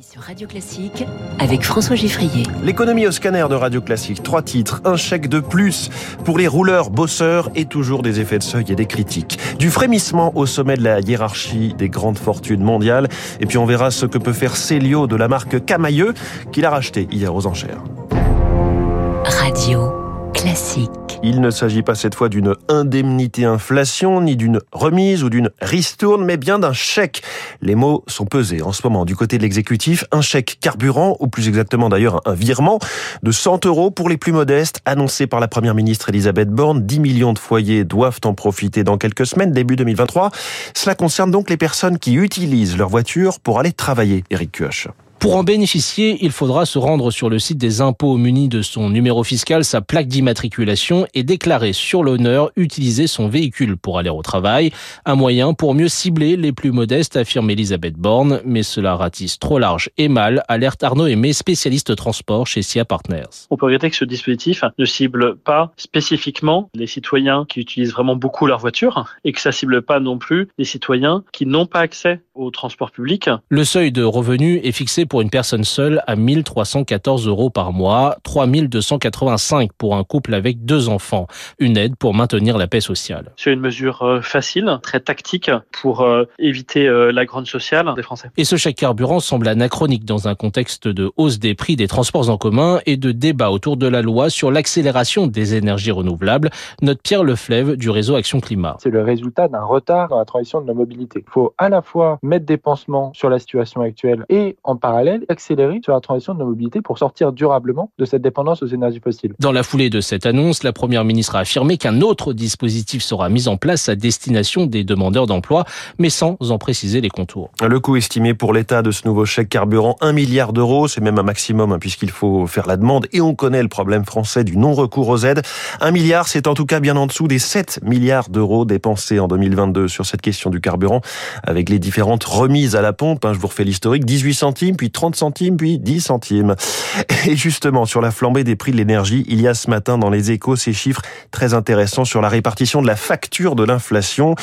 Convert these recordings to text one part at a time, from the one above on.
Sur Radio Classique avec François Giffrier. L'économie au scanner de Radio Classique. Trois titres, un chèque de plus pour les rouleurs, bosseurs et toujours des effets de seuil et des critiques. Du frémissement au sommet de la hiérarchie des grandes fortunes mondiales. Et puis on verra ce que peut faire Célio de la marque Camailleux qu'il a racheté hier aux enchères. Radio Classique. Il ne s'agit pas cette fois d'une indemnité inflation, ni d'une remise ou d'une ristourne, mais bien d'un chèque. Les mots sont pesés en ce moment du côté de l'exécutif. Un chèque carburant, ou plus exactement d'ailleurs un virement de 100 euros pour les plus modestes, annoncé par la première ministre Elisabeth Borne. 10 millions de foyers doivent en profiter dans quelques semaines, début 2023. Cela concerne donc les personnes qui utilisent leur voiture pour aller travailler. Eric Kioch. Pour en bénéficier, il faudra se rendre sur le site des impôts muni de son numéro fiscal, sa plaque d'immatriculation et déclarer sur l'honneur utiliser son véhicule pour aller au travail. Un moyen pour mieux cibler les plus modestes, affirme Elisabeth Borne, mais cela ratisse trop large et mal, alerte Arnaud Aimé, spécialiste transport chez SIA Partners. On peut regretter que ce dispositif ne cible pas spécifiquement les citoyens qui utilisent vraiment beaucoup leur voiture et que ça cible pas non plus les citoyens qui n'ont pas accès au transport public. Le seuil de revenu est fixé pour une personne seule à 1314 euros par mois, 3285 pour un couple avec deux enfants. Une aide pour maintenir la paix sociale. C'est une mesure euh, facile, très tactique pour euh, éviter euh, la grande sociale des Français. Et ce chèque carburant semble anachronique dans un contexte de hausse des prix des transports en commun et de débat autour de la loi sur l'accélération des énergies renouvelables, note Pierre Leflève du réseau Action Climat. C'est le résultat d'un retard dans la transition de la mobilité. Il faut à la fois mettre des pansements sur la situation actuelle et en parallèle accélérer sur la transition de nos mobilités pour sortir durablement de cette dépendance aux énergies fossiles. Dans la foulée de cette annonce, la Première ministre a affirmé qu'un autre dispositif sera mis en place à destination des demandeurs d'emploi, mais sans en préciser les contours. Le coût estimé pour l'État de ce nouveau chèque carburant, 1 milliard d'euros, c'est même un maximum hein, puisqu'il faut faire la demande et on connaît le problème français du non-recours aux aides. 1 milliard, c'est en tout cas bien en dessous des 7 milliards d'euros dépensés en 2022 sur cette question du carburant avec les différentes remises à la pompe. Hein, je vous refais l'historique, 18 centimes, puis 30 centimes, puis 10 centimes. Et justement, sur la flambée des prix de l'énergie, il y a ce matin dans les échos ces chiffres très intéressants sur la répartition de la facture de l'inflation,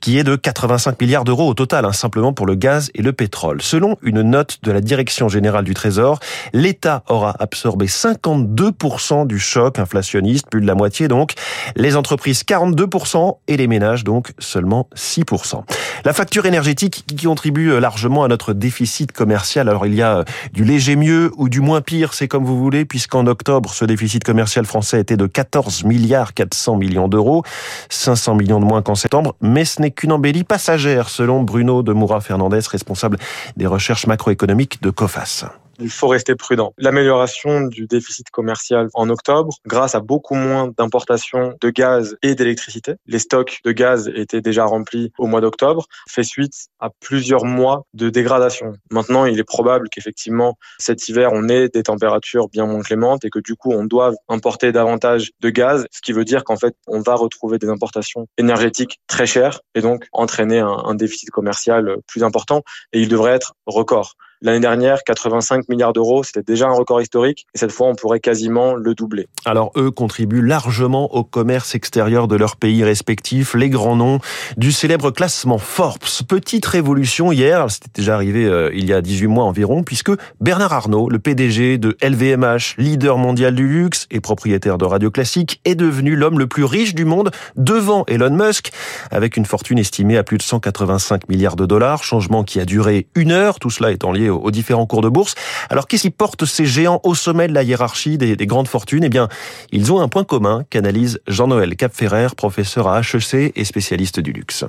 qui est de 85 milliards d'euros au total, hein, simplement pour le gaz et le pétrole. Selon une note de la Direction générale du Trésor, l'État aura absorbé 52% du choc inflationniste, plus de la moitié donc, les entreprises 42% et les ménages donc seulement 6%. La facture énergétique qui contribue largement à notre déficit commercial. Alors il y a du léger mieux ou du moins pire, c'est comme vous voulez, puisqu'en octobre, ce déficit commercial français était de 14 milliards 400 millions d'euros, 500 millions de moins qu'en septembre, mais ce n'est qu'une embellie passagère, selon Bruno de Moura-Fernandez, responsable des recherches macroéconomiques de COFAS il faut rester prudent. L'amélioration du déficit commercial en octobre, grâce à beaucoup moins d'importations de gaz et d'électricité, les stocks de gaz étaient déjà remplis au mois d'octobre, fait suite à plusieurs mois de dégradation. Maintenant, il est probable qu'effectivement, cet hiver, on ait des températures bien moins clémentes et que du coup, on doive importer davantage de gaz, ce qui veut dire qu'en fait, on va retrouver des importations énergétiques très chères et donc entraîner un, un déficit commercial plus important et il devrait être record. L'année dernière, 85 milliards d'euros, c'était déjà un record historique. Et cette fois, on pourrait quasiment le doubler. Alors, eux contribuent largement au commerce extérieur de leurs pays respectifs, les grands noms du célèbre classement Forbes. Petite révolution hier, c'était déjà arrivé euh, il y a 18 mois environ, puisque Bernard Arnault, le PDG de LVMH, leader mondial du luxe et propriétaire de Radio Classique, est devenu l'homme le plus riche du monde devant Elon Musk, avec une fortune estimée à plus de 185 milliards de dollars, changement qui a duré une heure, tout cela étant lié aux différents cours de bourse. Alors qu'est-ce qui porte ces géants au sommet de la hiérarchie des, des grandes fortunes? Eh bien, ils ont un point commun qu'analyse Jean-Noël Capferrer, professeur à HEC et spécialiste du luxe.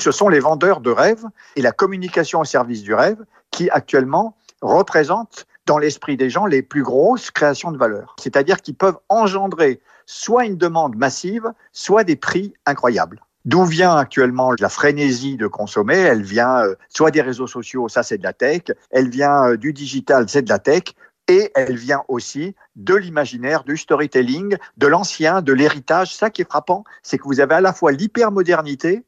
Ce sont les vendeurs de rêves et la communication au service du rêve qui actuellement représentent dans l'esprit des gens les plus grosses créations de valeur. C'est-à-dire qu'ils peuvent engendrer soit une demande massive, soit des prix incroyables. D'où vient actuellement la frénésie de consommer? Elle vient euh, soit des réseaux sociaux, ça c'est de la tech, elle vient euh, du digital, c'est de la tech, et elle vient aussi de l'imaginaire, du storytelling, de l'ancien, de l'héritage. Ça qui est frappant, c'est que vous avez à la fois l'hypermodernité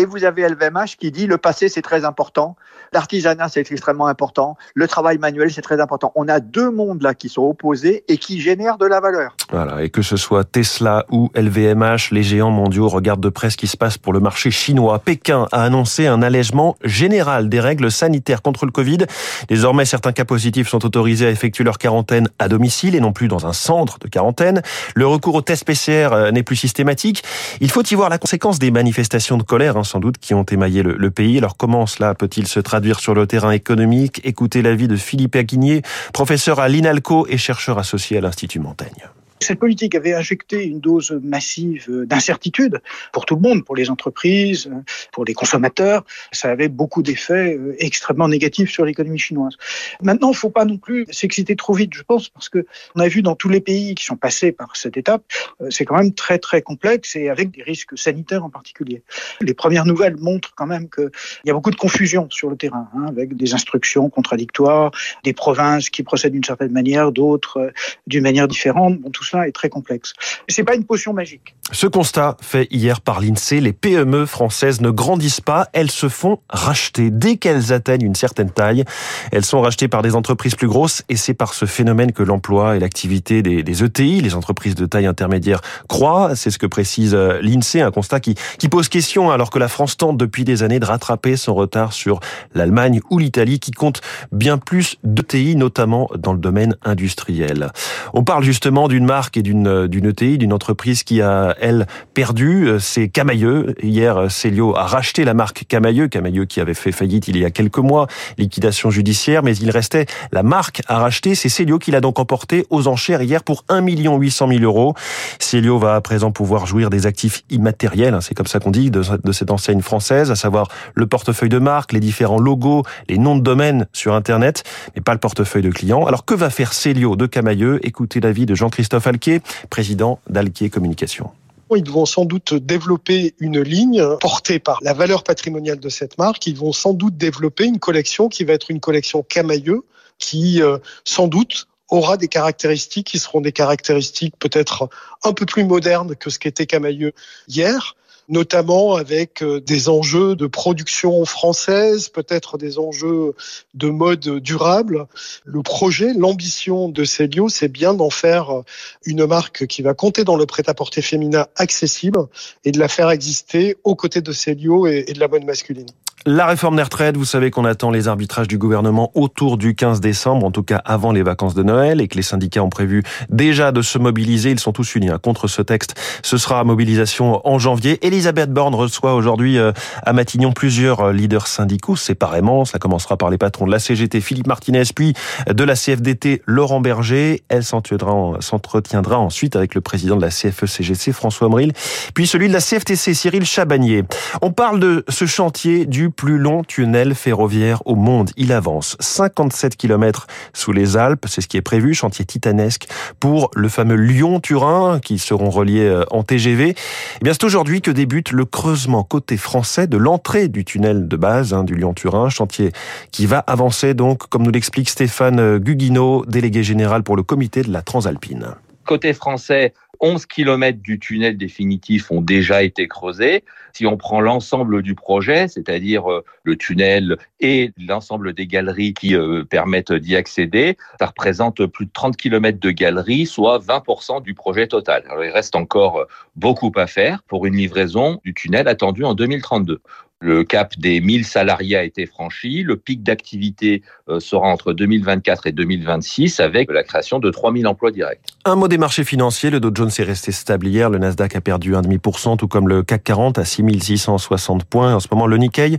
Et vous avez LVMH qui dit le passé c'est très important, l'artisanat c'est extrêmement important, le travail manuel c'est très important. On a deux mondes là qui sont opposés et qui génèrent de la valeur. Voilà, et que ce soit Tesla ou LVMH, les géants mondiaux regardent de près ce qui se passe pour le marché chinois. Pékin a annoncé un allègement général des règles sanitaires contre le Covid. Désormais, certains cas positifs sont autorisés à effectuer leur quarantaine à domicile et non plus dans un centre de quarantaine. Le recours au test PCR euh, n'est plus systématique. Il faut y voir la conséquence des manifestations de colère, hein, sans doute, qui ont émaillé le, pays. Alors comment cela peut-il se traduire sur le terrain économique? Écoutez l'avis de Philippe Aguigné, professeur à l'INALCO et chercheur associé à l'Institut Montaigne. Cette politique avait injecté une dose massive d'incertitude pour tout le monde, pour les entreprises, pour les consommateurs. Ça avait beaucoup d'effets euh, extrêmement négatifs sur l'économie chinoise. Maintenant, il ne faut pas non plus s'exciter trop vite, je pense, parce que on a vu dans tous les pays qui sont passés par cette étape, euh, c'est quand même très très complexe et avec des risques sanitaires en particulier. Les premières nouvelles montrent quand même qu'il y a beaucoup de confusion sur le terrain, hein, avec des instructions contradictoires, des provinces qui procèdent d'une certaine manière, d'autres euh, d'une manière différente. Est très complexe. C'est pas une potion magique. Ce constat fait hier par l'INSEE, les PME françaises ne grandissent pas, elles se font racheter. Dès qu'elles atteignent une certaine taille, elles sont rachetées par des entreprises plus grosses et c'est par ce phénomène que l'emploi et l'activité des, des, ETI, les entreprises de taille intermédiaire, croient. C'est ce que précise euh, l'INSEE, un constat qui, qui pose question alors que la France tente depuis des années de rattraper son retard sur l'Allemagne ou l'Italie qui compte bien plus d'ETI, notamment dans le domaine industriel. On parle justement d'une marque et d'une euh, d'une ETI, d'une entreprise qui a elle perdu, euh, c'est Camailleux. Hier, euh, Célio a racheté la marque Camailleux, Camailleux qui avait fait faillite il y a quelques mois, liquidation judiciaire, mais il restait la marque à racheter. C'est Célio qui l'a donc emporté aux enchères hier pour 1 800 000 euros. Célio va à présent pouvoir jouir des actifs immatériels, hein, c'est comme ça qu'on dit, de, de cette enseigne française, à savoir le portefeuille de marque, les différents logos, les noms de domaine sur Internet, mais pas le portefeuille de clients. Alors que va faire Célio de Camailleux? Écoutez l'avis de Jean-Christophe Alquier, président d'Alquier Communication. Ils vont sans doute développer une ligne portée par la valeur patrimoniale de cette marque. Ils vont sans doute développer une collection qui va être une collection camailleux, qui euh, sans doute aura des caractéristiques qui seront des caractéristiques peut-être un peu plus modernes que ce qu'était Camailleux hier, notamment avec euh, des enjeux de production française, peut-être des enjeux de mode durable. Le projet, l'ambition de Célio, c'est bien d'en faire euh, une marque qui va compter dans le prêt-à-porter féminin accessible et de la faire exister aux côtés de Célio et de la mode masculine. La réforme des retraites, vous savez qu'on attend les arbitrages du gouvernement autour du 15 décembre, en tout cas avant les vacances de Noël, et que les syndicats ont prévu déjà de se mobiliser. Ils sont tous unis hein, contre ce texte. Ce sera mobilisation en janvier. Elisabeth Borne reçoit aujourd'hui euh, à Matignon plusieurs euh, leaders syndicaux séparément. Ça commencera par les patrons de la CGT, Philippe Martinez, puis de la CFDT, Laurent Berger. Elle s'entretiendra ensuite avec le président de la CFE-CGC, François Mril, puis celui de la CFTC, Cyril Chabagnier. On parle de ce chantier du plus long tunnel ferroviaire au monde. Il avance 57 km sous les Alpes, c'est ce qui est prévu, chantier titanesque pour le fameux Lyon-Turin qui seront reliés euh, en TGV. Eh bien, c'est aujourd'hui que débute le creusement côté français de l'entrée du tunnel de base hein, du Lyon-Turin, chantier qui va avancer donc, comme nous l'explique Stéphane Guguino, délégué général pour le comité de la Transalpine. Côté français, 11 km du tunnel définitif ont déjà été creusés. Si on prend l'ensemble du projet, c'est-à-dire euh, le tunnel et l'ensemble des galeries qui euh, permettent d'y accéder, ça représente plus de 30 km de galeries, soit 20% du projet total. Il reste encore euh, beaucoup à faire pour une livraison du tunnel attendue en 2032. Le cap des 1000 salariés a été franchi. Le pic d'activité euh, sera entre 2024 et 2026 avec la création de 3000 emplois directs. Un mot des marchés financiers. Le Dow Jones est resté stable hier. Le Nasdaq a perdu 1,5%, tout comme le CAC 40 à 6660 points. En ce moment, le Nikkei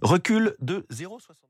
recule de 0,60.